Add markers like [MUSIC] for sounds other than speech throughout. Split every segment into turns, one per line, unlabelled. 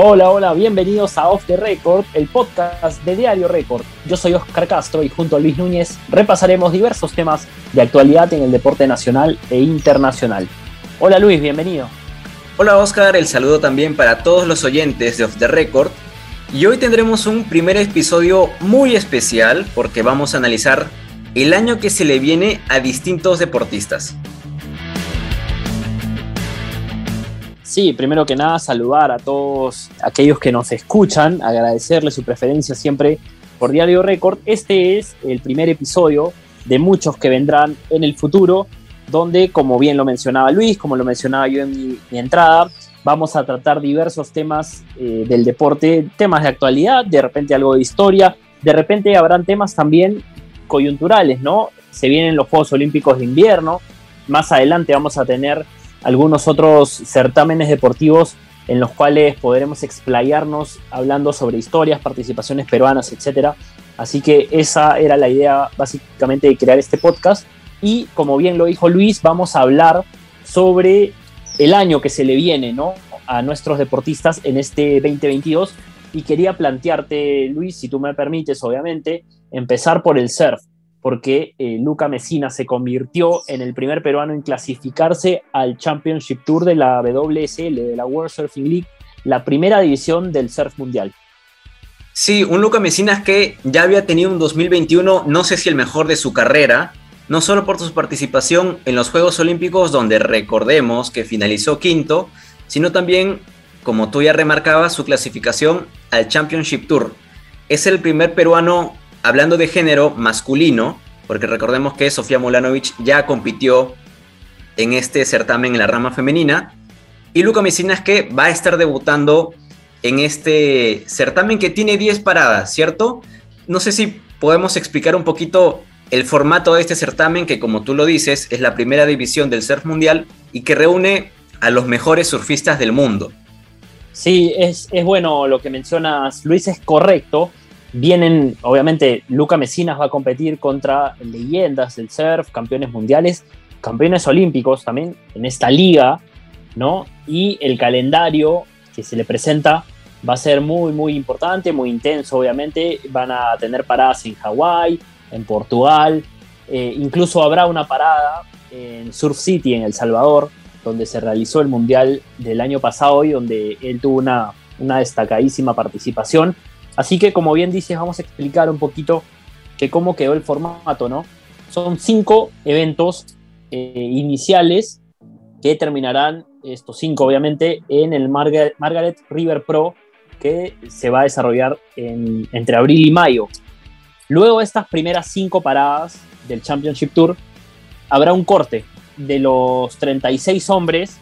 Hola, hola, bienvenidos a Off the Record, el podcast de Diario Record. Yo soy Oscar Castro y junto a Luis Núñez repasaremos diversos temas de actualidad en el deporte nacional e internacional. Hola Luis, bienvenido.
Hola Oscar, el saludo también para todos los oyentes de Off the Record. Y hoy tendremos un primer episodio muy especial porque vamos a analizar el año que se le viene a distintos deportistas.
Sí, primero que nada saludar a todos aquellos que nos escuchan, agradecerles su preferencia siempre por Diario Record. Este es el primer episodio de muchos que vendrán en el futuro, donde, como bien lo mencionaba Luis, como lo mencionaba yo en mi, entrada, vamos a tratar diversos temas eh, del deporte, temas de actualidad, de repente algo de historia, de repente habrán temas también coyunturales, ¿no? Se vienen los Juegos Olímpicos de invierno, más adelante vamos a tener algunos otros certámenes deportivos en los cuales podremos explayarnos hablando sobre historias, participaciones peruanas, etc. Así que esa era la idea básicamente de crear este podcast. Y como bien lo dijo Luis, vamos a hablar sobre el año que se le viene ¿no? a nuestros deportistas en este 2022. Y quería plantearte, Luis, si tú me permites, obviamente, empezar por el surf porque eh, Luca Messina se convirtió en el primer peruano en clasificarse al Championship Tour de la WSL, de la World Surfing League, la primera división del surf mundial.
Sí, un Luca Messinas que ya había tenido un 2021, no sé si el mejor de su carrera, no solo por su participación en los Juegos Olímpicos, donde recordemos que finalizó quinto, sino también, como tú ya remarcabas, su clasificación al Championship Tour. Es el primer peruano hablando de género masculino, porque recordemos que Sofía Mulanovic ya compitió en este certamen en la rama femenina, y Luca Mesinas que va a estar debutando en este certamen que tiene 10 paradas, ¿cierto? No sé si podemos explicar un poquito el formato de este certamen, que como tú lo dices, es la primera división del surf mundial y que reúne a los mejores surfistas del mundo.
Sí, es, es bueno lo que mencionas, Luis, es correcto vienen, obviamente, Luca Mesinas va a competir contra leyendas del surf, campeones mundiales, campeones olímpicos también en esta liga, ¿no? Y el calendario que se le presenta va a ser muy, muy importante, muy intenso, obviamente. Van a tener paradas en Hawái, en Portugal, eh, incluso habrá una parada en Surf City, en El Salvador, donde se realizó el Mundial del año pasado y donde él tuvo una, una destacadísima participación Así que, como bien dices, vamos a explicar un poquito que cómo quedó el formato, ¿no? Son cinco eventos eh, iniciales que terminarán, estos cinco obviamente, en el Margaret, River Pro, que se va a desarrollar entre abril y mayo. Luego de estas primeras cinco paradas del Championship Tour, habrá un corte de los 36 hombres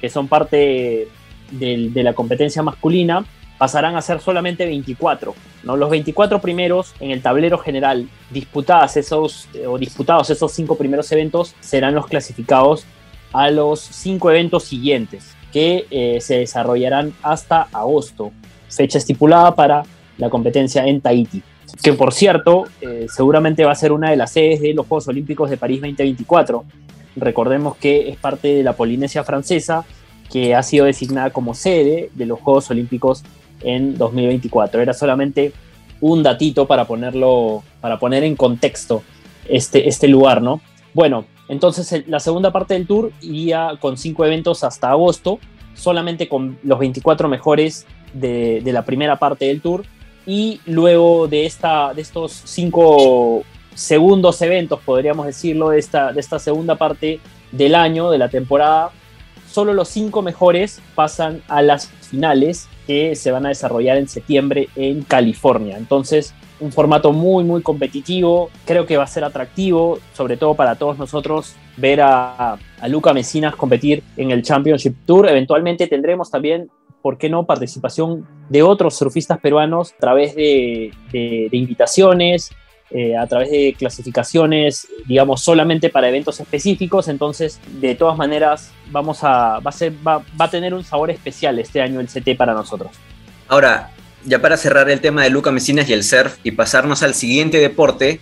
que son parte de la competencia masculina pasarán a ser solamente 24. ¿no? Los 24 primeros en el tablero general disputadas esos, o disputados esos cinco primeros eventos serán los clasificados a los cinco eventos siguientes que eh, se desarrollarán hasta agosto, fecha estipulada para la competencia en Tahiti. Que por cierto, eh, seguramente va a ser una de las sedes de los Juegos Olímpicos de París 2024. Recordemos que es parte de la Polinesia francesa que ha sido designada como sede de los Juegos Olímpicos en 2024. Era solamente un datito para ponerlo, para poner en contexto este, este lugar, ¿no? Bueno, entonces la segunda parte del tour iría con cinco eventos hasta agosto, solamente con los 24 mejores de, la primera parte del tour. Y luego de, esta, de estos cinco segundos eventos, podríamos decirlo, de esta, de esta segunda parte del año, de la temporada, solo los cinco mejores pasan a las finales que se van a desarrollar en septiembre en California. Entonces, un formato muy, muy competitivo. Creo que va a ser atractivo, sobre todo para todos nosotros, ver a, Luca Mesinas competir en el Championship Tour. Eventualmente tendremos también, ¿por qué no?, participación de otros surfistas peruanos a través de invitaciones, eh, a través de clasificaciones, digamos, solamente para eventos específicos. Entonces, de todas maneras, vamos a, va, a ser, va, a tener un sabor especial este año el CT para nosotros.
Ahora, ya para cerrar el tema de Luca Mesinas y el surf y pasarnos al siguiente deporte,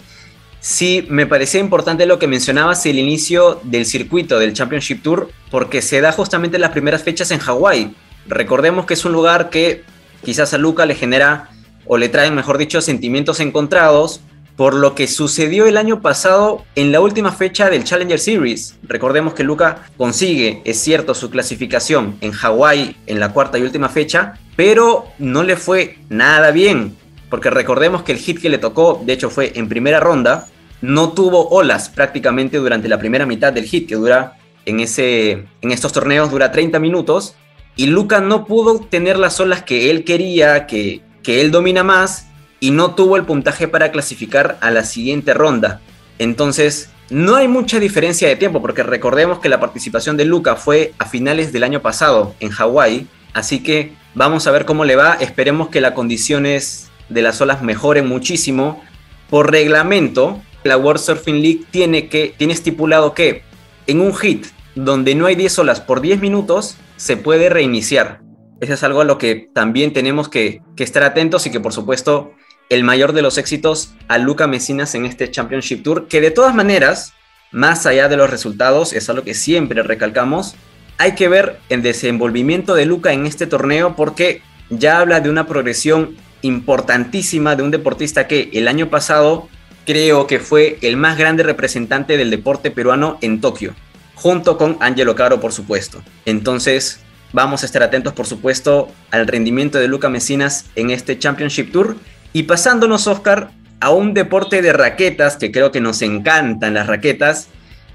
sí me parecía importante lo que mencionabas el inicio del circuito del Championship Tour, porque se da justamente las primeras fechas en Hawái. Recordemos que es un lugar que quizás a Luca le genera o le traen, mejor dicho, sentimientos encontrados por lo que sucedió el año pasado en la última fecha del Challenger Series. Recordemos que Luca consigue, es cierto, su clasificación en Hawái en la cuarta y última fecha, pero no le fue nada bien, porque recordemos que el hit que le tocó, de hecho fue en primera ronda, no tuvo olas prácticamente durante la primera mitad del hit, que dura en, ese, en estos torneos, dura 30 minutos, y Luca no pudo tener las olas que él quería, que, que él domina más, y no tuvo el puntaje para clasificar a la siguiente ronda. Entonces, no hay mucha diferencia de tiempo, porque recordemos que la participación de Luca fue a finales del año pasado en Hawái, así que vamos a ver cómo le va, esperemos que las condiciones de las olas mejoren muchísimo. Por reglamento, la World Surfing League tiene, que, tiene estipulado que en un hit donde no hay 10 olas por 10 minutos, se puede reiniciar. Eso es algo a lo que también tenemos que, que estar atentos y que por supuesto el mayor de los éxitos a Luca Mesinas en este Championship Tour, que de todas maneras, más allá de los resultados, es algo que siempre recalcamos, hay que ver el desenvolvimiento de Luca en este torneo porque ya habla de una progresión importantísima de un deportista que el año pasado creo que fue el más grande representante del deporte peruano en Tokio, junto con Angelo Caro, por supuesto. Entonces, vamos a estar atentos, por supuesto, al rendimiento de Luca Mesinas en este Championship Tour. Y pasándonos, Oscar, a un deporte de raquetas, que creo que nos encantan las raquetas,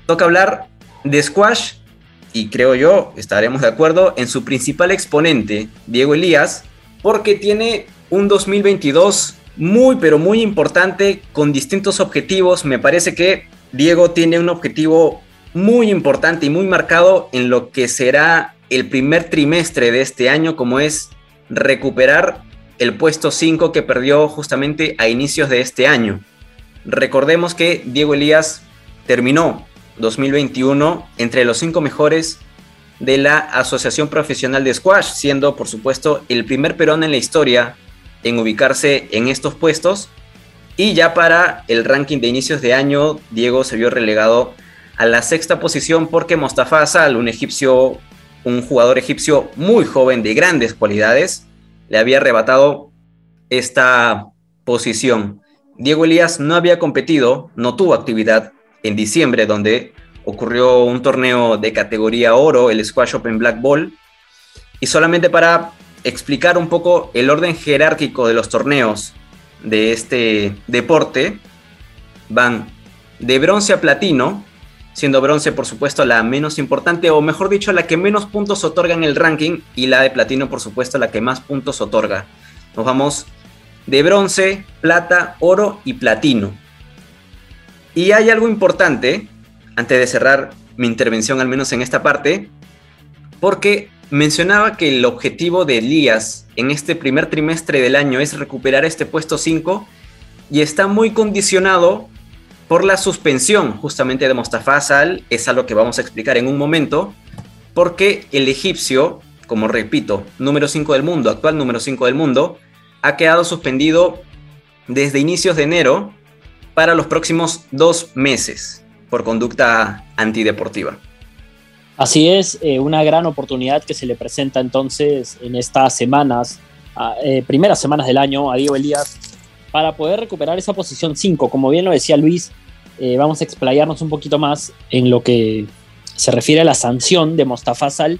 toca hablar de squash, y creo yo, estaremos de acuerdo, en su principal exponente, Diego Elías, porque tiene un 2022 muy, pero muy importante, con distintos objetivos. Me parece que Diego tiene un objetivo muy importante y muy marcado en lo que será el primer trimestre de este año, como es recuperar el puesto 5 que perdió justamente a inicios de este año. Recordemos que Diego Elías terminó 2021 entre los cinco mejores de la Asociación Profesional de Squash, siendo por supuesto el primer perón en la historia en ubicarse en estos puestos. Y ya para el ranking de inicios de año, Diego se vio relegado a la sexta posición porque Mostafa Asal, un egipcio, un jugador egipcio muy joven de grandes cualidades, le había arrebatado esta posición. Diego Elías no había competido, no tuvo actividad en diciembre, donde ocurrió un torneo de categoría oro, el Squash Open Black Ball. Y solamente para explicar un poco el orden jerárquico de los torneos de este deporte. Van de bronce a platino, siendo bronce por supuesto la menos importante, o mejor dicho, la que menos puntos otorga en el ranking, y la de platino por supuesto la que más puntos otorga. Nos vamos de bronce, plata, oro y platino. Y hay algo importante, antes de cerrar mi intervención al menos en esta parte, porque mencionaba que el objetivo de Elías en este primer trimestre del año es recuperar este puesto 5 y está muy condicionado por la suspensión justamente de Mostafa Sal, es algo que vamos a explicar en un momento, porque el egipcio, como repito, número 5 del mundo, actual número 5 del mundo, ha quedado suspendido desde inicios de enero para los próximos dos meses por conducta antideportiva.
Así es, eh, una gran oportunidad que se le presenta entonces en estas semanas, eh, primeras semanas del año a Diego Elías, para poder recuperar esa posición 5. Como bien lo decía Luis, eh, vamos a explayarnos un poquito más en lo que se refiere a la sanción de Mostafa Sal.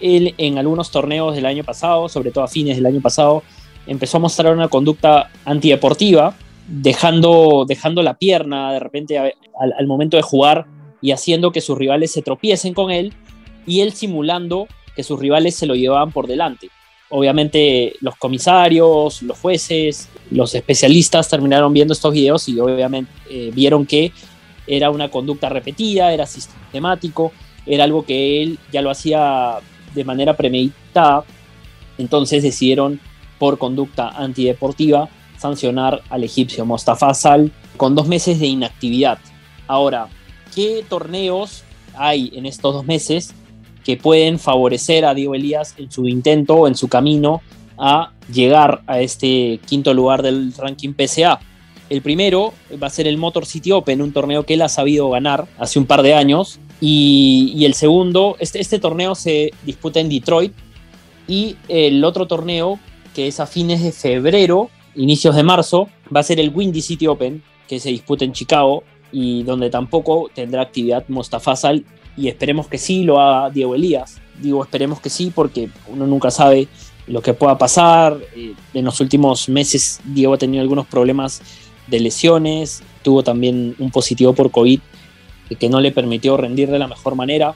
Él en algunos torneos del año pasado, sobre todo a fines del año pasado, empezó a mostrar una conducta antideportiva, dejando, dejando la pierna de repente al momento de jugar y haciendo que sus rivales se tropiecen con él y él simulando que sus rivales se lo llevaban por delante. Obviamente los comisarios, los jueces, los especialistas terminaron viendo estos videos y obviamente eh, vieron que era una conducta repetida, era sistemático, era algo que él ya lo hacía de manera premeditada. Entonces decidieron por conducta antideportiva sancionar al egipcio Mostafa Sal con dos meses de inactividad. Ahora, ¿qué torneos hay en estos dos meses que pueden favorecer a Diego Elías en su intento o en su camino a llegar a este quinto lugar del ranking PCA? El primero va a ser el Motor City Open, un torneo que él ha sabido ganar hace un par de años. Y, el segundo, este, este torneo se disputa en Detroit. Y el otro torneo que es a fines de febrero, inicios de marzo, va a ser el Windy City Open, que se disputa en Chicago y donde tampoco tendrá actividad Mostafa Sal y esperemos que sí lo haga Diego Elías. Digo esperemos que sí porque uno nunca sabe lo que pueda pasar. Eh, en los últimos meses Diego ha tenido algunos problemas de lesiones, tuvo también un positivo por COVID que no le permitió rendir de la mejor manera.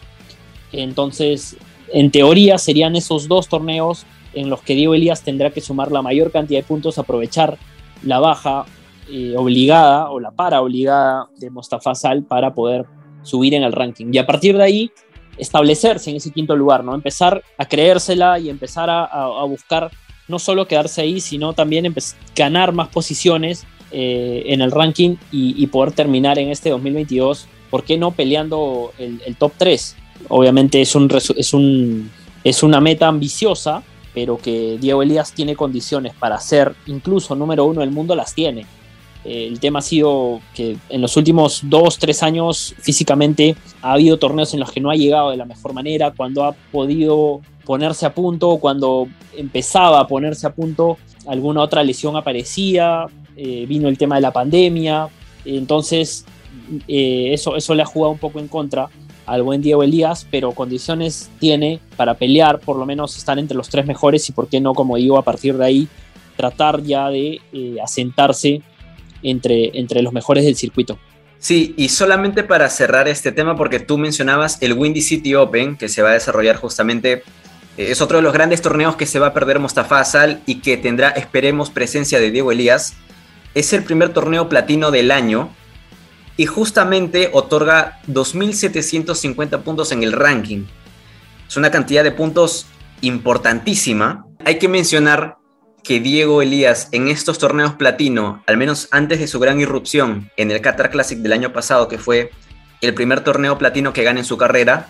Entonces, en teoría serían esos dos torneos en los que Diego Elías tendrá que sumar la mayor cantidad de puntos, aprovechar la baja eh, obligada o la para obligada de Mostafa Sal para poder subir en el ranking. Y a partir de ahí, establecerse en ese quinto lugar, ¿no? Empezar a creérsela y empezar a, buscar no solo quedarse ahí, sino también ganar más posiciones eh, en el ranking y, poder terminar en este 2022, ¿por qué no peleando el, top 3? Obviamente es, un, es, un, es una meta ambiciosa, pero que Diego Elías tiene condiciones para ser incluso número uno del mundo, las tiene. Eh, el tema ha sido que en los últimos dos, tres años físicamente ha habido torneos en los que no ha llegado de la mejor manera, cuando ha podido ponerse a punto, cuando empezaba a ponerse a punto, alguna otra lesión aparecía, eh, vino el tema de la pandemia, entonces eh, eso, eso le ha jugado un poco en contra al buen Diego Elías, pero condiciones tiene para pelear, por lo menos estar entre los tres mejores y por qué no, como digo, a partir de ahí tratar ya de asentarse entre, entre los mejores del circuito.
Sí, y solamente para cerrar este tema, porque tú mencionabas el Windy City Open, que se va a desarrollar justamente, eh, es otro de los grandes torneos que se va a perder Mostafa Asal y que tendrá, esperemos, presencia de Diego Elías. Es el primer torneo platino del año y justamente otorga 2.750 puntos en el ranking. Es una cantidad de puntos importantísima. Hay que mencionar que Diego Elías en estos torneos platino, al menos antes de su gran irrupción en el Qatar Classic del año pasado, que fue el primer torneo platino que gana en su carrera,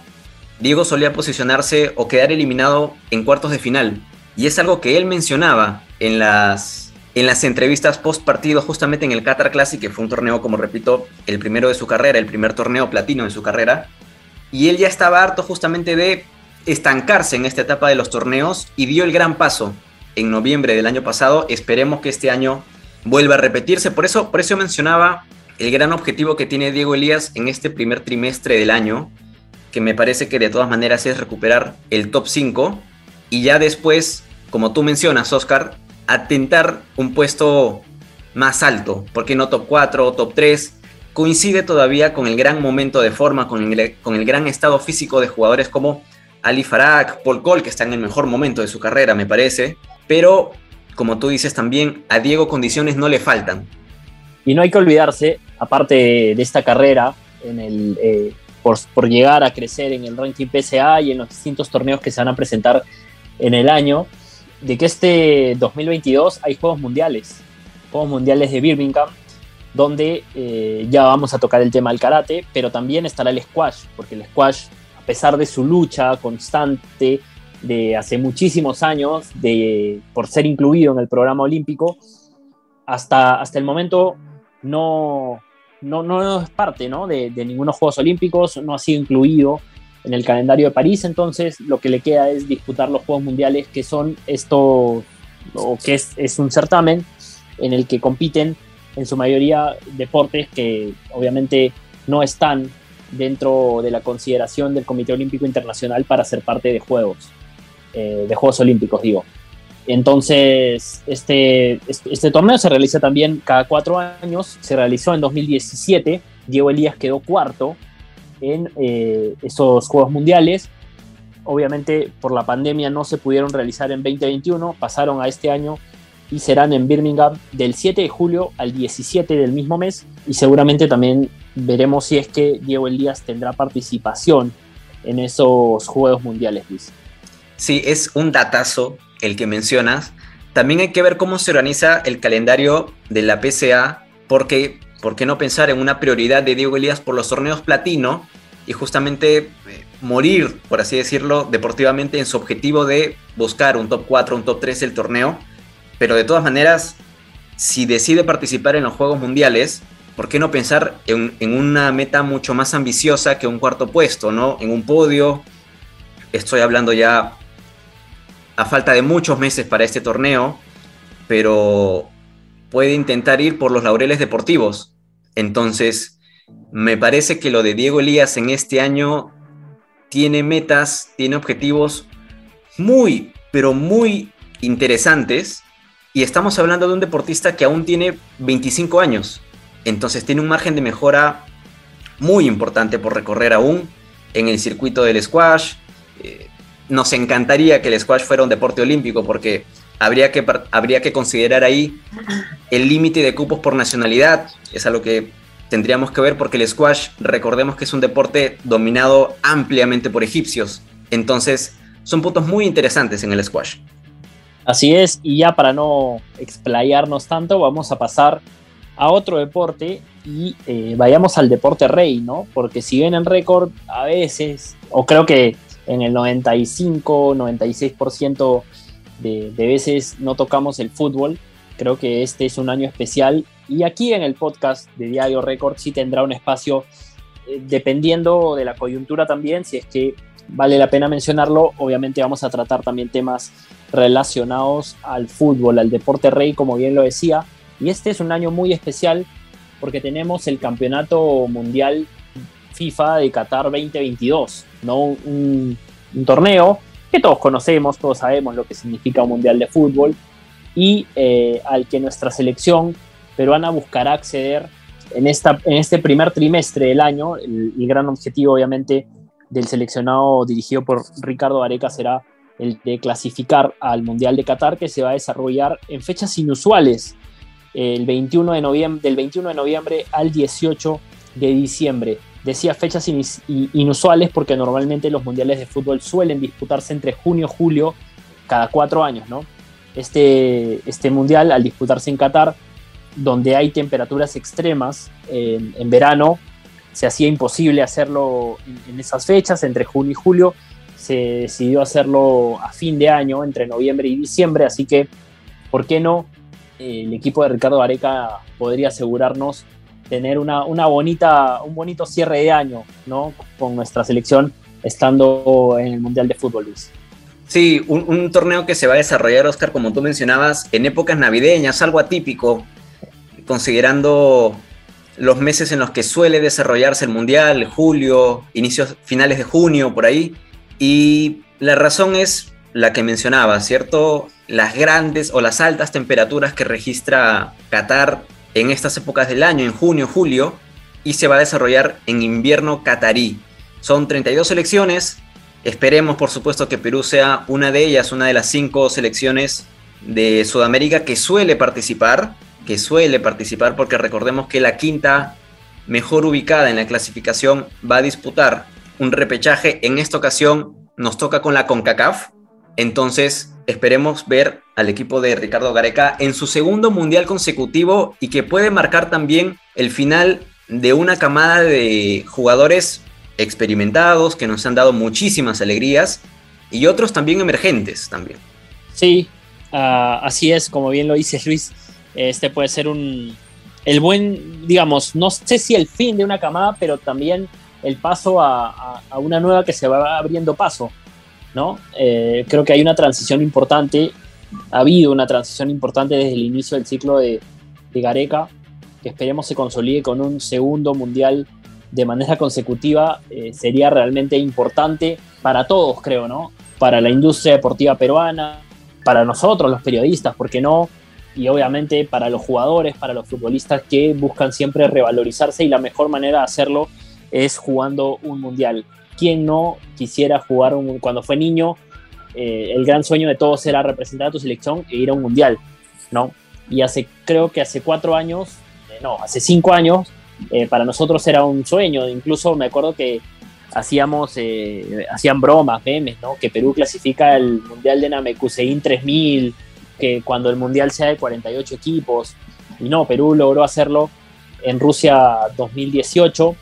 Diego solía posicionarse o quedar eliminado en cuartos de final. Y es algo que él mencionaba en las, en las entrevistas post partido, justamente en el Qatar Classic, que fue un torneo, como repito, el primero de su carrera, el primer torneo platino de su carrera. Y él ya estaba harto justamente de estancarse en esta etapa de los torneos y dio el gran paso en noviembre del año pasado. Esperemos que este año vuelva a repetirse. Por eso, por eso mencionaba el gran objetivo que tiene Diego Elías en este primer trimestre del año, que me parece que de todas maneras es recuperar el top 5 y ya después, como tú mencionas, Oscar, atentar un puesto más alto, porque no top 4 o top 3, coincide todavía con el gran momento de forma, con el, con el gran estado físico de jugadores como Ali Farag, Paul Cole, que está en el mejor momento de su carrera, me parece, pero como tú dices también, a Diego condiciones no le faltan.
Y no hay que olvidarse, aparte de esta carrera, en el, eh, por, llegar a crecer en el ranking PSA y en los distintos torneos que se van a presentar en el año, de que este 2022 hay Juegos Mundiales, Juegos Mundiales de Birmingham, donde eh, ya vamos a tocar el tema del karate, pero también estará el squash, porque el squash, a pesar de su lucha constante, de hace muchísimos años de, por ser incluido en el programa olímpico, hasta, hasta el momento no, no, no es parte ¿no? De, de ningunos Juegos Olímpicos, no ha sido incluido en el calendario de París, entonces lo que le queda es disputar los Juegos Mundiales, que son esto, o que es, es un certamen en el que compiten en su mayoría deportes que obviamente no están dentro de la consideración del Comité Olímpico Internacional para ser parte de Juegos. Eh, de Juegos Olímpicos, digo. Entonces, este, este, este, torneo se realiza también cada cuatro años, se realizó en 2017, Diego Elías quedó cuarto en eh, esos Juegos Mundiales. Obviamente por la pandemia no se pudieron realizar en 2021, pasaron a este año y serán en Birmingham del 7 de julio al 17 del mismo mes y seguramente también veremos si es que Diego Elías tendrá participación en esos Juegos Mundiales, Luis.
Sí, es un datazo el que mencionas. También hay que ver cómo se organiza el calendario de la PCA, porque, ¿por qué no pensar en una prioridad de Diego Elías por los torneos platino y justamente eh, morir, por así decirlo, deportivamente en su objetivo de buscar un top 4, un top 3 del torneo? Pero de todas maneras, si decide participar en los Juegos Mundiales, ¿por qué no pensar en, en, una meta mucho más ambiciosa que un cuarto puesto, ¿no? En un podio. Estoy hablando ya a falta de muchos meses para este torneo, pero puede intentar ir por los laureles deportivos. Entonces, me parece que lo de Diego Elías en este año tiene metas, tiene objetivos muy, pero muy interesantes. Y estamos hablando de un deportista que aún tiene 25 años. Entonces tiene un margen de mejora muy importante por recorrer aún en el circuito del squash. Eh, nos encantaría que el squash fuera un deporte olímpico porque habría que, habría que considerar ahí el límite de cupos por nacionalidad. Es algo que tendríamos que ver porque el squash, recordemos que es un deporte dominado ampliamente por egipcios. Entonces, son puntos muy interesantes en el squash.
Así es, y ya para no explayarnos tanto, vamos a pasar a otro deporte y eh, vayamos al deporte rey, ¿no? Porque si bien en récord a veces, o creo que en el 95, 96% de, de veces no tocamos el fútbol, creo que este es un año especial y aquí en el podcast de Diario Record sí tendrá un espacio eh, dependiendo de la coyuntura también, si es que vale la pena mencionarlo, obviamente vamos a tratar también temas relacionados al fútbol, al deporte rey, como bien lo decía. Y este es un año muy especial porque tenemos el Campeonato Mundial FIFA de Qatar 2022, ¿no? Un, un torneo que todos conocemos, todos sabemos lo que significa un Mundial de Fútbol y eh, al que nuestra selección peruana buscará acceder en, esta, en este primer trimestre del año. El, gran objetivo, obviamente, del seleccionado dirigido por Ricardo Areca será el de clasificar al Mundial de Qatar, que se va a desarrollar en fechas inusuales, el 21 de noviembre, del 21 de noviembre al 18 de diciembre. Decía fechas inusuales porque normalmente los mundiales de fútbol suelen disputarse entre junio y julio cada cuatro años, ¿no? Este, este mundial, al disputarse en Qatar, donde hay temperaturas extremas en, verano, se hacía imposible hacerlo en, esas fechas, entre junio y julio. Se decidió hacerlo a fin de año, entre noviembre y diciembre, así que, ¿por qué no? El equipo de Ricardo Areca podría asegurarnos tener una, una bonita, un bonito cierre de año ¿no? con nuestra selección estando en el Mundial de Fútbol, Luis.
Sí, un, un, torneo que se va a desarrollar, Oscar, como tú mencionabas, en épocas navideñas, algo atípico considerando los meses en los que suele desarrollarse el Mundial, julio, inicios, finales de junio, por ahí. Y la razón es la que mencionaba, ¿cierto? Las grandes o las altas temperaturas que registra Qatar en estas épocas del año, en junio, julio, y se va a desarrollar en invierno catarí. Son 32 selecciones, esperemos por supuesto que Perú sea una de ellas, una de las cinco selecciones de Sudamérica que suele participar que suele participar, porque recordemos que la quinta mejor ubicada en la clasificación va a disputar un repechaje. En esta ocasión nos toca con la CONCACAF. Entonces esperemos ver al equipo de Ricardo Gareca en su segundo mundial consecutivo y que puede marcar también el final de una camada de jugadores experimentados que nos han dado muchísimas alegrías y otros también emergentes también.
Sí, ah, así es, como bien lo dices Luis. Este puede ser un, el buen, digamos, no sé si el fin de una camada, pero también el paso a, una nueva que se va abriendo paso, ¿no? Eh, creo que hay una transición importante, ha habido una transición importante desde el inicio del ciclo de, Gareca, que esperemos se consolide con un segundo mundial de manera consecutiva, eh, sería realmente importante para todos, creo, ¿no? Para la industria deportiva peruana, para nosotros los periodistas, porque no? y obviamente para los jugadores, para los futbolistas que buscan siempre revalorizarse y la mejor manera de hacerlo es jugando un mundial. ¿Quién no quisiera jugar un, cuando fue niño? Eh, el gran sueño de todos era representar a tu selección e ir a un mundial, ¿no? Y hace, creo que hace cuatro años, eh, no, hace cinco años, eh, para nosotros era un sueño. Incluso me acuerdo que hacíamos, hacían bromas, memes, ¿no? Que Perú clasifica el mundial de Namekusein 3000 que cuando el Mundial sea de 48 equipos. Y no, Perú logró hacerlo en Rusia 2018.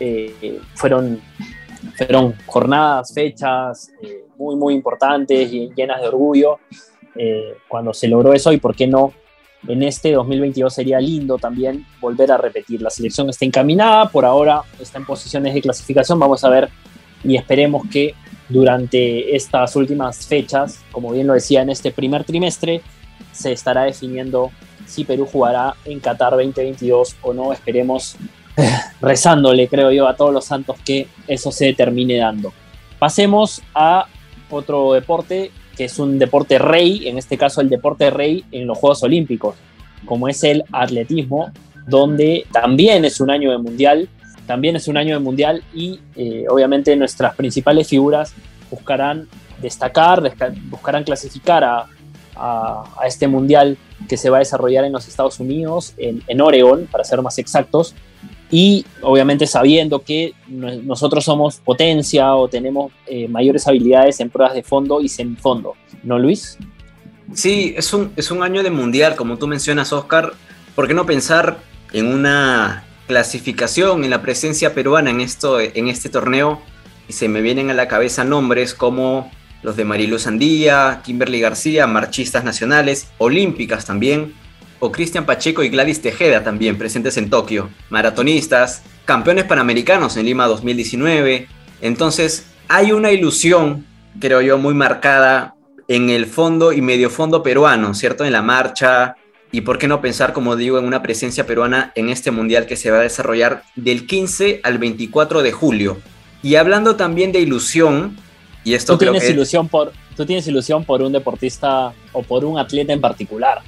Eh, fueron, fueron jornadas, fechas eh, muy, muy importantes y llenas de orgullo eh, cuando se logró eso y por qué no en este 2022 sería lindo también volver a repetir. La selección está encaminada, por ahora está en posiciones de clasificación, vamos a ver y esperemos que durante estas últimas fechas, como bien lo decía en este primer trimestre, se estará definiendo si Perú jugará en Qatar 2022 o no. Esperemos, [LAUGHS] rezándole, creo yo, a todos los santos que eso se termine dando. Pasemos a otro deporte que es un deporte rey, en este caso el deporte rey en los Juegos Olímpicos, como es el atletismo, donde también es un año de mundial, también es un año de mundial y eh, obviamente nuestras principales figuras buscarán destacar, buscarán clasificar a, este mundial que se va a desarrollar en los Estados Unidos, en, en Oregon, para ser más exactos, y obviamente sabiendo que nosotros somos potencia o tenemos eh, mayores habilidades en pruebas de fondo y semifondo, ¿no, Luis?
Sí, es un, es un año de mundial, como tú mencionas, Oscar. ¿Por qué no pensar en una clasificación, en la presencia peruana en, esto, en este torneo? Y se me vienen a la cabeza nombres como los de Marilu Sandía, Kimberly García, marchistas nacionales, olímpicas también, o Cristian Pacheco y Gladys Tejeda también presentes en Tokio, maratonistas, campeones panamericanos en Lima 2019. Entonces, hay una ilusión, creo yo, muy marcada en el fondo y medio fondo peruano, ¿cierto? En la marcha. Y por qué no pensar, como digo, en una presencia peruana en este mundial que se va a desarrollar del 15 al 24 de julio. Y hablando también de ilusión, y esto
¿Tú tienes ilusión por tú tienes ilusión por un deportista o por un atleta en particular.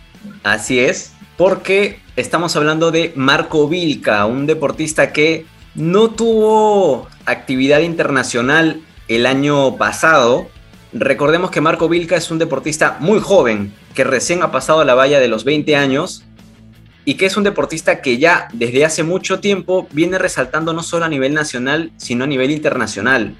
Así es, porque estamos hablando de Marco Vilca, un deportista que no tuvo actividad internacional el año pasado. Recordemos que Marco Vilca es un deportista muy joven, que recién ha pasado la valla de los 20 años y que es un deportista que ya desde hace mucho tiempo viene resaltando no solo a nivel nacional, sino a nivel internacional.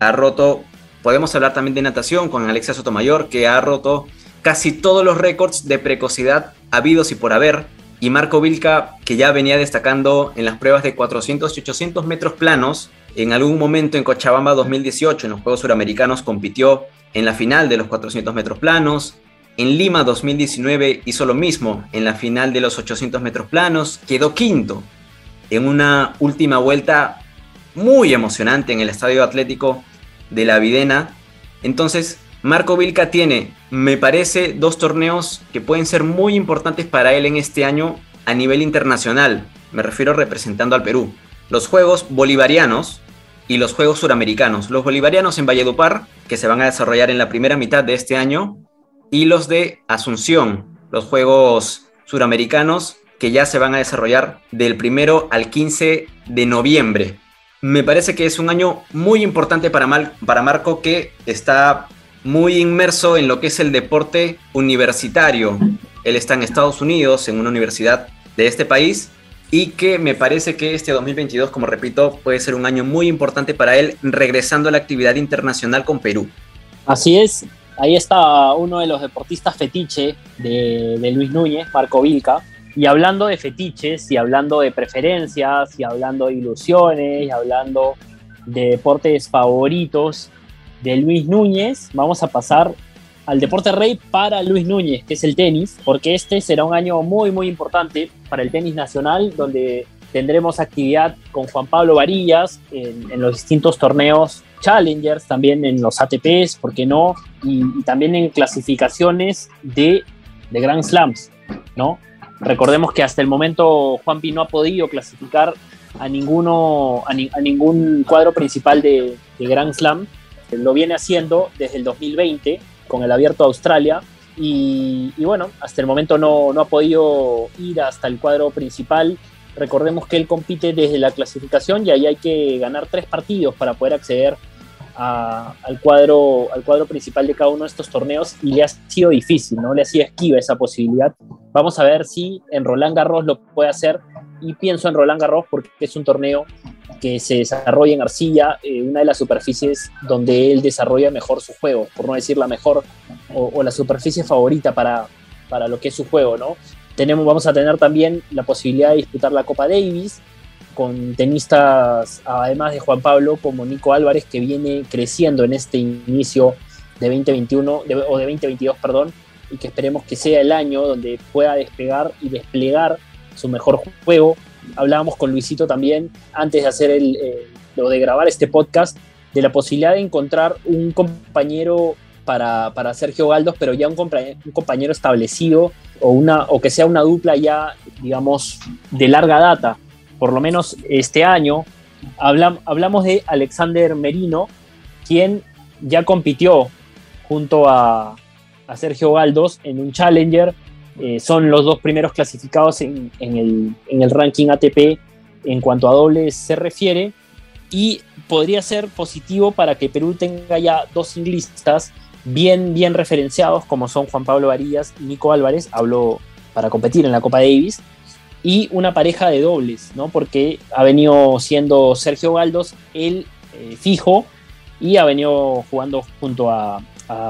Ha roto, podemos hablar también de natación con Alexia Sotomayor, que ha roto casi todos los récords de precocidad habidos y por haber. Y Marco Vilca, que ya venía destacando en las pruebas de 400 y 800 metros planos, en algún momento en Cochabamba 2018, en los Juegos Suramericanos, compitió en la final de los 400 metros planos. En Lima 2019 hizo lo mismo en la final de los 800 metros planos, quedó quinto en una última vuelta muy emocionante en el Estadio Atlético de la Videna. Entonces, Marco Vilca tiene, me parece, dos torneos que pueden ser muy importantes para él en este año a nivel internacional. Me refiero representando al Perú. Los Juegos Bolivarianos y los Juegos Suramericanos. Los Bolivarianos en Valledupar, que se van a desarrollar en la primera mitad de este año, y los de Asunción, los Juegos Suramericanos, que ya se van a desarrollar del primero al 15 de noviembre. Me parece que es un año muy importante para, para Marco que está muy inmerso en lo que es el deporte universitario. Él está en Estados Unidos, en una universidad de este país, y que me parece que este 2022, como repito, puede ser un año muy importante para él, regresando a la actividad internacional con Perú.
Así es, ahí está uno de los deportistas fetiche de, Luis Núñez, Marco Vilca, y hablando de fetiches, y hablando de preferencias, y hablando de ilusiones, y hablando de deportes favoritos, de Luis Núñez, vamos a pasar al deporte rey para Luis Núñez, que es el tenis, porque este será un año muy, muy importante para el tenis nacional, donde tendremos actividad con Juan Pablo Varillas en, los distintos torneos Challengers, también en los ATPs, ¿por qué no? Y, también en clasificaciones de, de Grand Slams, ¿no? Recordemos que hasta el momento Juanpi no ha podido clasificar a, ninguno, a, ningún cuadro principal de, de Grand Slam, lo viene haciendo desde el 2020 con el Abierto de Australia y, bueno, hasta el momento no, no, ha podido ir hasta el cuadro principal. Recordemos que él compite desde la clasificación y ahí hay que ganar tres partidos para poder acceder al, cuadro, al cuadro principal de cada uno de estos torneos y le ha sido difícil, ¿no? Le ha sido esquiva esa posibilidad. Vamos a ver si en Roland Garros lo puede hacer y pienso en Roland Garros porque es un torneo que se desarrolla en arcilla, eh, una de las superficies donde él desarrolla mejor su juego, por no decir la mejor o, la superficie favorita para, para lo que es su juego, ¿no? Tenemos, vamos a tener también la posibilidad de disputar la Copa Davis con tenistas, además de Juan Pablo, como Nico Álvarez, que viene creciendo en este inicio de 2021, o de 2022, perdón, y que esperemos que sea el año donde pueda despegar y desplegar su mejor juego hablábamos con Luisito también antes de hacer el, eh, de grabar este podcast, de la posibilidad de encontrar un compañero para, para Sergio Galdos, pero ya un compañero, un compañero establecido o, una, o que sea una dupla ya, digamos, de larga data. Por lo menos este año hablamos de Alexander Merino, quien ya compitió junto a, a Sergio Galdos en un Challenger. Eh, son los dos primeros clasificados en, el, en, el, ranking ATP en cuanto a dobles se refiere. Y podría ser positivo para que Perú tenga ya dos singlistas bien, bien referenciados, como son Juan Pablo Varillas y Nico Álvarez, habló para competir en la Copa Davis, y una pareja de dobles, ¿no? Porque ha venido siendo Sergio Galdos el eh, fijo y ha venido jugando junto a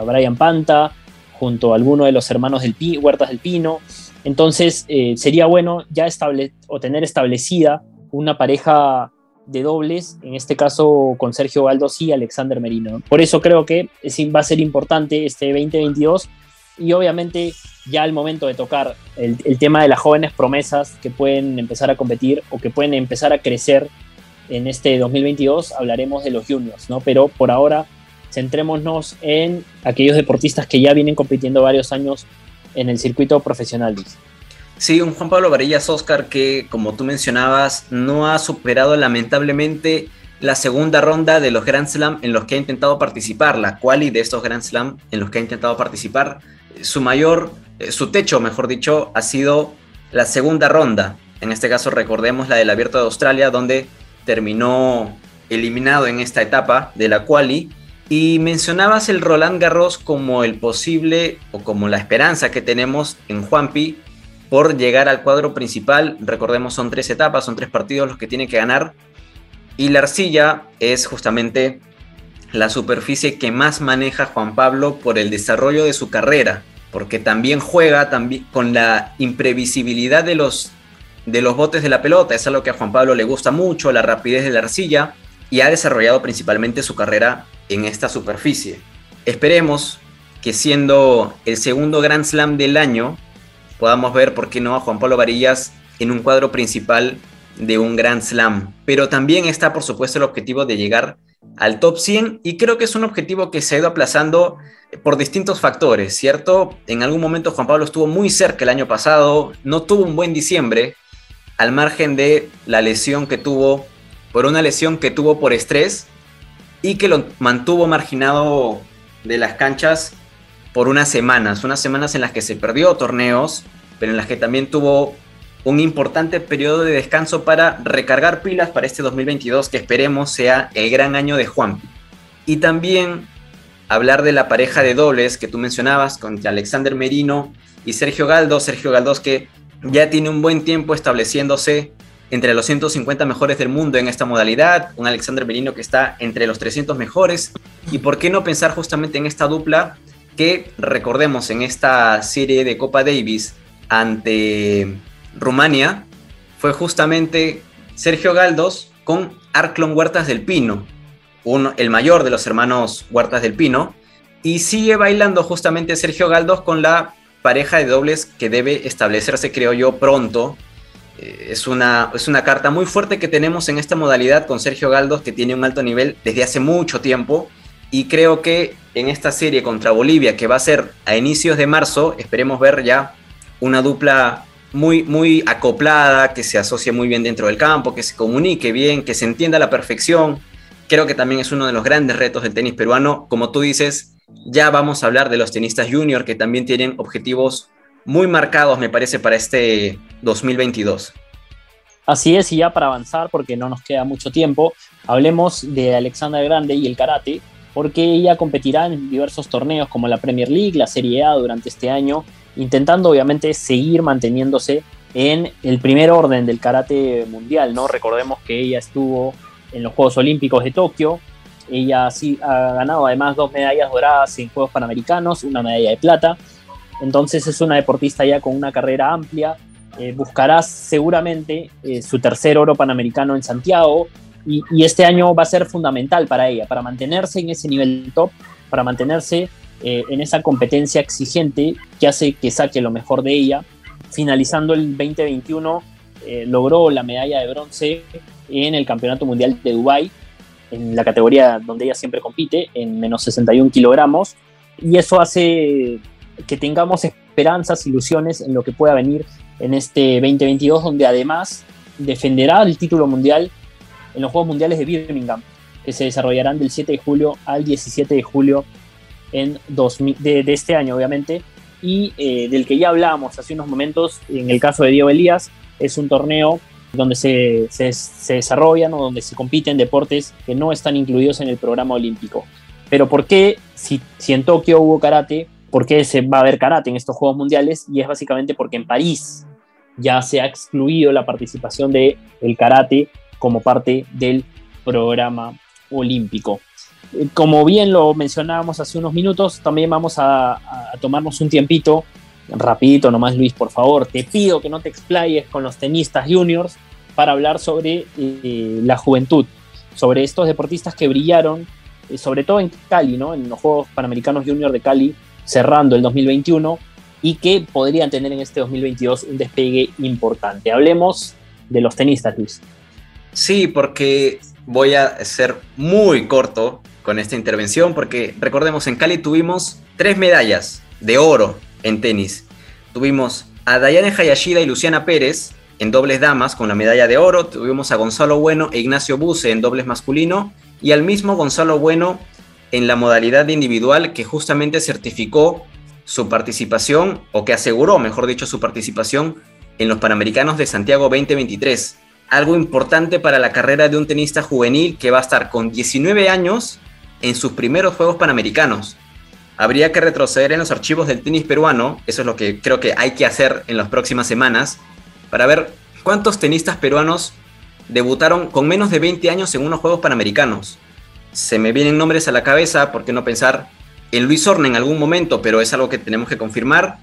Brian Panta, junto a alguno de los hermanos del Pi, Huertas del Pino. Entonces eh, sería bueno ya estable, o tener establecida una pareja de dobles, en este caso con Sergio Galdos y Alexander Merino. Por eso creo que va a ser importante este 2022 y obviamente ya al momento de tocar el, el, tema de las jóvenes promesas que pueden empezar a competir o que pueden empezar a crecer en este 2022, hablaremos de los juniors, ¿no? Pero por ahora centrémonos en aquellos deportistas que ya vienen compitiendo varios años en el circuito profesional.
Sí, un Juan Pablo Varillas Oscar que, como tú mencionabas, no ha superado lamentablemente la segunda ronda de los Grand Slam en los que ha intentado participar, la quali de estos Grand Slam en los que ha intentado participar. Su mayor, eh, su techo, mejor dicho, ha sido la segunda ronda. En este caso, recordemos la del Abierto de Australia, donde terminó eliminado en esta etapa de la quali y mencionabas el Roland Garros como el posible o como la esperanza que tenemos en Juanpi por llegar al cuadro principal. Recordemos, son tres etapas, son tres partidos los que tiene que ganar. Y la arcilla es justamente la superficie que más maneja Juan Pablo por el desarrollo de su carrera, porque también juega también con la imprevisibilidad de los, de los botes de la pelota. Es algo que a Juan Pablo le gusta mucho, la rapidez de la arcilla, y ha desarrollado principalmente su carrera en esta superficie. Esperemos que siendo el segundo Grand Slam del año, podamos ver, por qué no, a Juan Pablo Varillas en un cuadro principal de un Grand Slam. Pero también está, por supuesto, el objetivo de llegar al top 100 y creo que es un objetivo que se ha ido aplazando por distintos factores, ¿cierto? En algún momento Juan Pablo estuvo muy cerca el año pasado, no tuvo un buen diciembre, al margen de la lesión que tuvo, por una lesión que tuvo por estrés, y que lo mantuvo marginado de las canchas por unas semanas, unas semanas en las que se perdió torneos, pero en las que también tuvo un importante periodo de descanso para recargar pilas para este 2022 que esperemos sea el gran año de Juan. Y también hablar de la pareja de dobles que tú mencionabas con Alexander Merino y Sergio Galdo, Sergio Galdos que ya tiene un buen tiempo estableciéndose entre los 150 mejores del mundo en esta modalidad, un Alexander Merino que está entre los 300 mejores, y por qué no pensar justamente en esta dupla que recordemos en esta serie de Copa Davis ante Rumania, fue justamente Sergio Galdos con Arclon Huertas del Pino, uno, el mayor de los hermanos Huertas del Pino, y sigue bailando justamente Sergio Galdos con la pareja de dobles que debe establecerse, creo yo, pronto es una, es una carta muy fuerte que tenemos en esta modalidad con Sergio Galdos, que tiene un alto nivel desde hace mucho tiempo. Y creo que en esta serie contra Bolivia, que va a ser a inicios de marzo, esperemos ver ya una dupla muy, muy acoplada, que se asocie muy bien dentro del campo, que se comunique bien, que se entienda a la perfección. Creo que también es uno de los grandes retos del tenis peruano. Como tú dices, ya vamos a hablar de los tenistas junior que también tienen objetivos muy marcados, me parece, para este 2022.
Así es, y ya para avanzar, porque no nos queda mucho tiempo, hablemos de Alexandra Grande y el karate, porque ella competirá en diversos torneos como la Premier League, la Serie A durante este año, intentando obviamente seguir manteniéndose en el primer orden del karate mundial, ¿no? Recordemos que ella estuvo en los Juegos Olímpicos de Tokio, ella sí ha ganado además dos medallas doradas en Juegos Panamericanos, una medalla de plata, entonces es una deportista ya con una carrera amplia, eh, buscará seguramente eh, su tercer oro panamericano en Santiago. Y, este año va a ser fundamental para ella, para mantenerse en ese nivel top, para mantenerse eh, en esa competencia exigente que hace que saque lo mejor de ella. Finalizando el 2021, logró la medalla de bronce en el Campeonato Mundial de Dubái en la categoría donde ella siempre compite, en menos 61 kilogramos, y eso hace que tengamos esperanzas, ilusiones en lo que pueda venir en este 2022, donde además defenderá el título mundial en los Juegos Mundiales de Birmingham, que se desarrollarán del 7 de julio al 17 de julio en de, este año, obviamente, y eh, del que ya hablábamos hace unos momentos, en el caso de Diego Elías, es un torneo donde se, se, desarrollan o donde se compiten deportes que no están incluidos en el programa olímpico. Pero ¿por qué, si, si en Tokio hubo karate, por qué se va a ver karate en estos Juegos Mundiales? Y es básicamente porque en París ya se ha excluido la participación del el karate como parte del programa olímpico. Como bien lo mencionábamos hace unos minutos, también vamos a, tomarnos un tiempito, rapidito nomás Luis, por favor, te pido que no te explayes con los tenistas juniors para hablar sobre eh, la juventud, sobre estos deportistas que brillaron, eh, sobre todo en Cali, ¿no? en los Juegos Panamericanos Junior de Cali, cerrando el 2021, y que podrían tener en este 2022 un despegue importante. Hablemos de los tenistas, Luis.
Sí, porque voy a ser muy corto con esta intervención, porque recordemos, en Cali tuvimos tres medallas de oro en tenis. Tuvimos a Dayane Hayashida y Luciana Pérez en dobles damas con la medalla de oro, tuvimos a Gonzalo Bueno e Ignacio Buse en dobles masculino y al mismo Gonzalo Bueno en la modalidad individual que justamente certificó su participación, o que aseguró, mejor dicho, su participación en los Panamericanos de Santiago 2023 algo importante para la carrera de un tenista juvenil que va a estar con 19 años en sus primeros Juegos Panamericanos. Habría que retroceder en los archivos del tenis peruano, eso es lo que creo que hay que hacer en las próximas semanas, para ver cuántos tenistas peruanos debutaron con menos de 20 años en unos Juegos Panamericanos. Se me vienen nombres a la cabeza, ¿por qué no pensar en Luis Horna en algún momento? Pero es algo que tenemos que confirmar.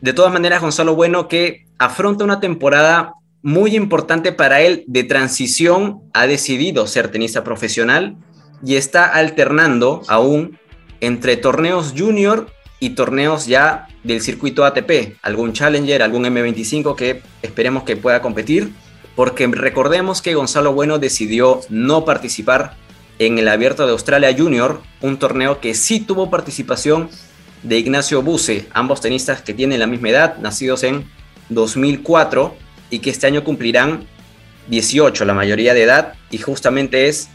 De todas maneras, Gonzalo Bueno que afronta una temporada muy importante para él de transición, ha decidido ser tenista profesional y está alternando aún entre torneos junior y torneos ya del circuito ATP, algún Challenger, algún M25 que esperemos que pueda competir, porque recordemos que Gonzalo Bueno decidió no participar en el Abierto de Australia Junior, un torneo que sí tuvo participación de Ignacio Buse, ambos tenistas que tienen la misma edad, nacidos en 2004 y que este año cumplirán 18, la mayoría de edad, y justamente es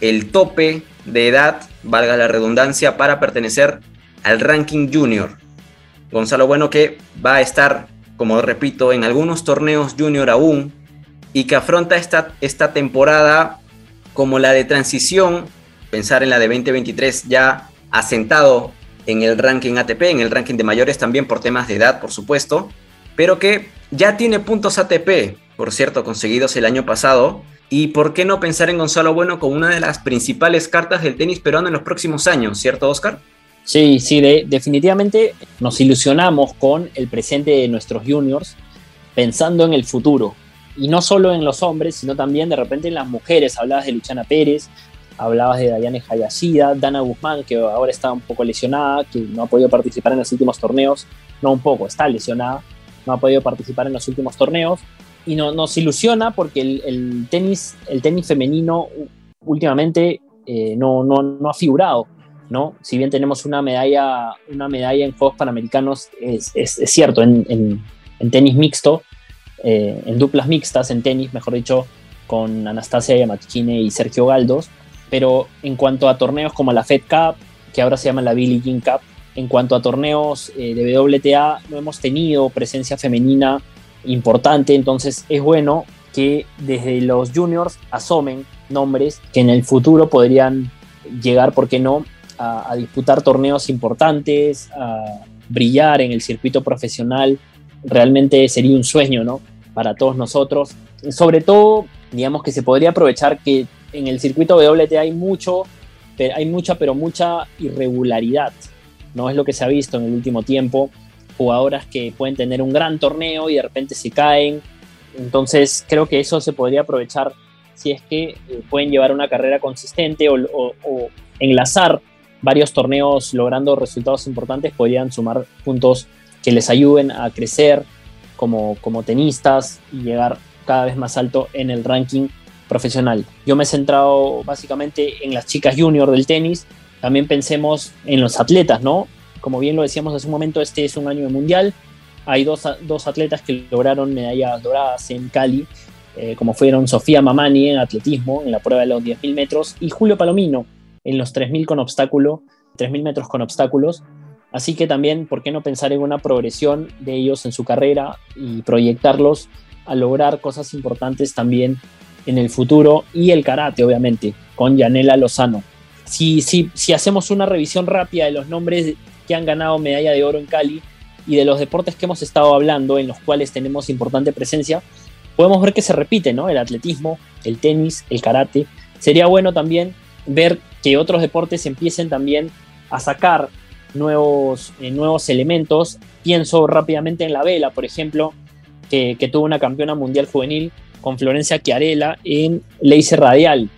el tope de edad, valga la redundancia, para pertenecer al ranking junior. Gonzalo Bueno que va a estar, como repito, en algunos torneos junior aún y que afronta esta, esta temporada como la de transición, pensar en la de 2023 ya asentado en el ranking ATP, en el ranking de mayores también por temas de edad, por supuesto, pero que ya tiene puntos ATP, por cierto, conseguidos el año pasado. ¿Y por qué no pensar en Gonzalo Bueno como una de las principales cartas del tenis peruano en los próximos años, ¿cierto, Oscar?
Sí, sí, definitivamente nos ilusionamos con el presente de nuestros juniors, pensando en el futuro. Y no solo en los hombres, sino también de repente en las mujeres. Hablabas de Luciana Pérez, hablabas de Dayane Hayashida, Dana Guzmán, que ahora está un poco lesionada, que no ha podido participar en los últimos torneos. No un poco, está lesionada no ha podido participar en los últimos torneos y no, nos ilusiona porque el, tenis, el tenis femenino últimamente eh, no, no, ha figurado. ¿no? Si bien tenemos una medalla, una medalla en Juegos Panamericanos, es, cierto, en, tenis mixto, eh, en duplas mixtas, en tenis, mejor dicho, con Anastasia Yamatkine y Sergio Galdos, pero en cuanto a torneos como la Fed Cup, que ahora se llama la Billie Jean Cup, en cuanto a torneos eh, de WTA, no hemos tenido presencia femenina importante, entonces es bueno que desde los juniors asomen nombres que en el futuro podrían llegar, ¿por qué no?, a, disputar torneos importantes, a brillar en el circuito profesional. Realmente sería un sueño, ¿no? Para todos nosotros. Sobre todo, digamos que se podría aprovechar que en el circuito WTA hay mucho, hay mucha, pero mucha irregularidad no es lo que se ha visto en el último tiempo. Jugadoras que pueden tener un gran torneo y de repente se caen. Entonces creo que eso se podría aprovechar si es que eh, pueden llevar una carrera consistente o, enlazar varios torneos logrando resultados importantes, podrían sumar puntos que les ayuden a crecer como, como tenistas y llegar cada vez más alto en el ranking profesional. Yo me he centrado básicamente en las chicas junior del tenis. También pensemos en los atletas, ¿no? Como bien lo decíamos hace un momento, este es un año de mundial. Hay dos, dos atletas que lograron medallas doradas en Cali, eh, como fueron Sofía Mamani en atletismo, en la prueba de los 10.000 metros, y Julio Palomino en los 3.000 con obstáculo, 3.000 metros con obstáculos. Así que también, ¿por qué no pensar en una progresión de ellos en su carrera y proyectarlos a lograr cosas importantes también en el futuro y el karate, obviamente, con Yanela Lozano. Si, si, si hacemos una revisión rápida de los nombres que han ganado medalla de oro en Cali y de los deportes que hemos estado hablando, en los cuales tenemos importante presencia, podemos ver que se repite, ¿no? El atletismo, el tenis, el karate. Sería bueno también ver que otros deportes empiecen también a sacar nuevos, eh, nuevos elementos. Pienso rápidamente en la vela, por ejemplo, que, tuvo una campeona mundial juvenil con Florencia Chiarella en Laser Radial,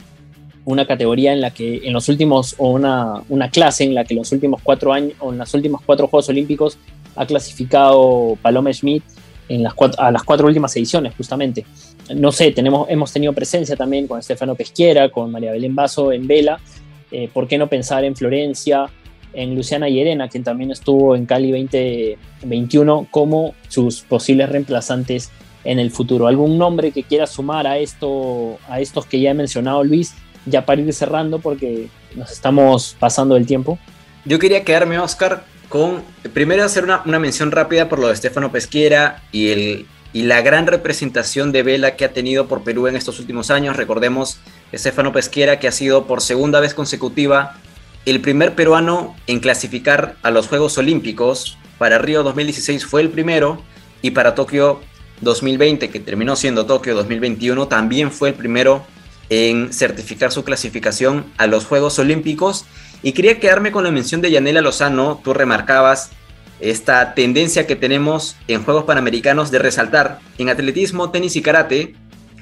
una categoría en la que en los últimos, o una, una clase en la que en los últimos cuatro años, o en los últimos cuatro Juegos Olímpicos ha clasificado Paloma Schmidt en las cuatro, a las cuatro últimas ediciones, justamente. No sé, tenemos, hemos tenido presencia también con Estefano Pesquiera, con María Belén Vaso en Vela. Eh, ¿Por qué no pensar en Florencia, en Luciana Llerena, quien también estuvo en Cali 2021, como sus posibles reemplazantes en el futuro. ¿Algún nombre que quiera sumar a, esto, a estos que ya he mencionado, Luis? Ya para ir cerrando porque nos estamos pasando el tiempo.
Yo quería quedarme, Oscar, con primero hacer una, mención rápida por lo de Estefano Pesquiera y, el, y la gran representación de vela que ha tenido por Perú en estos últimos años. Recordemos Estefano Pesquiera, que ha sido por segunda vez consecutiva el primer peruano en clasificar a los Juegos Olímpicos. Para Río 2016 fue el primero y para Tokio 2020, que terminó siendo Tokio 2021, también fue el primero en certificar su clasificación a los Juegos Olímpicos. Y quería quedarme con la mención de Yanela Lozano, tú remarcabas esta tendencia que tenemos en Juegos Panamericanos de resaltar en atletismo, tenis y karate,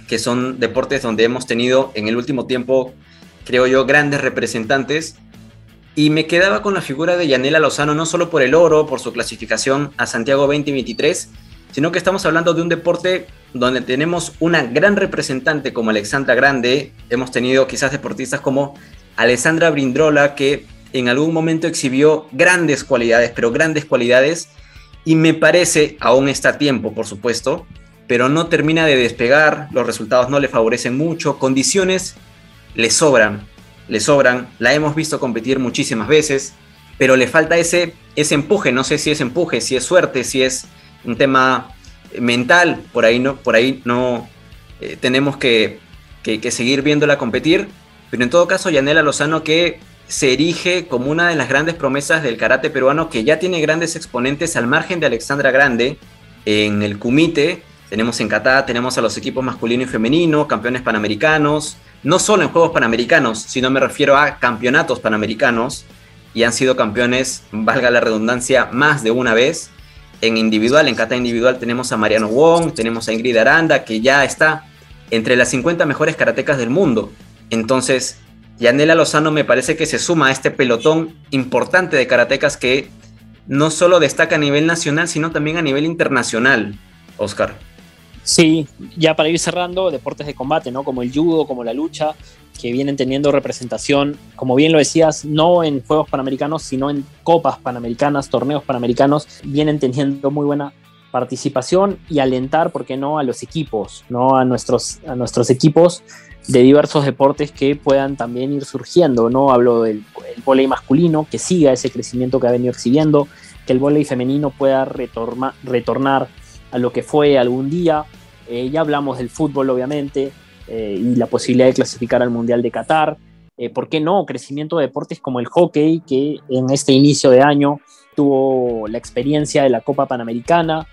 que son deportes donde hemos tenido en el último tiempo, creo yo, grandes representantes. Y me quedaba con la figura de Yanela Lozano, no solo por el oro, por su clasificación a Santiago 2023, sino que estamos hablando de un deporte donde tenemos una gran representante como Alexandra Grande, hemos tenido quizás deportistas como Alessandra Brindrola, que en algún momento exhibió grandes cualidades, pero grandes cualidades, y me parece, aún está a tiempo, por supuesto, pero no termina de despegar, los resultados no le favorecen mucho, condiciones le sobran, le sobran, la hemos visto competir muchísimas veces, pero le falta ese, ese empuje, no sé si es empuje, si es suerte, si es un tema mental, por ahí no, por ahí no eh, tenemos que, seguir viéndola competir, pero en todo caso Yanela Lozano que se erige como una de las grandes promesas del karate peruano que ya tiene grandes exponentes al margen de Alexandra Grande en el Kumite, tenemos en Qatar, tenemos a los equipos masculino y femenino, campeones panamericanos, no solo en Juegos Panamericanos, sino me refiero a campeonatos panamericanos, y han sido campeones, valga la redundancia, más de una vez en individual, en kata individual tenemos a Mariano Wong, tenemos a Ingrid Aranda, que ya está entre las 50 mejores karatecas del mundo. Entonces, Yanela Lozano me parece que se suma a este pelotón importante de karatecas que no solo destaca a nivel nacional, sino también a nivel internacional, Oscar.
Sí, ya para ir cerrando, deportes de combate, ¿no? Como el judo, como la lucha, que vienen teniendo representación, como bien lo decías, no en Juegos Panamericanos, sino en Copas Panamericanas, torneos Panamericanos, vienen teniendo muy buena participación y alentar, ¿por qué no?, a los equipos, ¿no? A nuestros, a nuestros equipos de diversos deportes que puedan también ir surgiendo, ¿no? Hablo del el masculino, que siga ese crecimiento que ha venido exhibiendo, que el voleibol femenino pueda retornar a lo que fue algún día. Eh, ya hablamos del fútbol, obviamente, eh, y la posibilidad de clasificar al Mundial de Qatar. Eh, ¿Por qué no? Crecimiento de deportes como el hockey, que en este inicio de año tuvo la experiencia de la Copa Panamericana.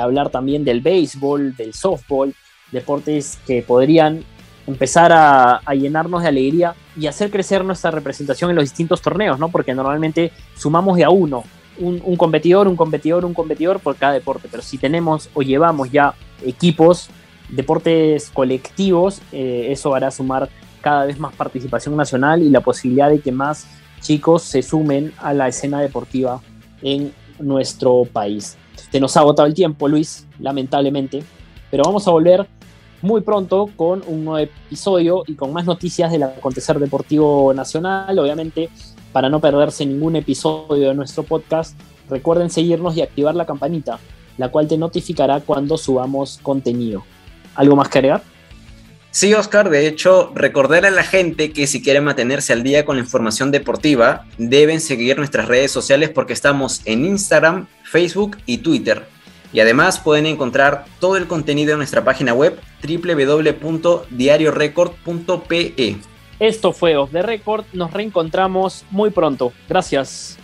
Hablar también del béisbol, del softball, deportes que podrían empezar a, llenarnos de alegría y hacer crecer nuestra representación en los distintos torneos, ¿no? Porque normalmente sumamos de a uno, un, competidor, un competidor, un competidor por cada deporte, pero si tenemos o llevamos ya equipos deportes colectivos, eh, eso hará sumar cada vez más participación nacional y la posibilidad de que más chicos se sumen a la escena deportiva en nuestro país. Se nos ha agotado el tiempo, Luis, lamentablemente, pero vamos a volver muy pronto con un nuevo episodio y con más noticias del acontecer deportivo nacional. Obviamente, para no perderse ningún episodio de nuestro podcast, recuerden seguirnos y activar la campanita, la cual te notificará cuando subamos contenido. ¿Algo más que agregar?
Sí, Oscar, de hecho, recordar a la gente que si quieren mantenerse al día con la información deportiva, deben seguir nuestras redes sociales porque estamos en Instagram, Facebook y Twitter. Y además pueden encontrar todo el contenido en nuestra página web www.diariorecord.pe.
Esto fue Off the Record, nos reencontramos muy pronto. Gracias.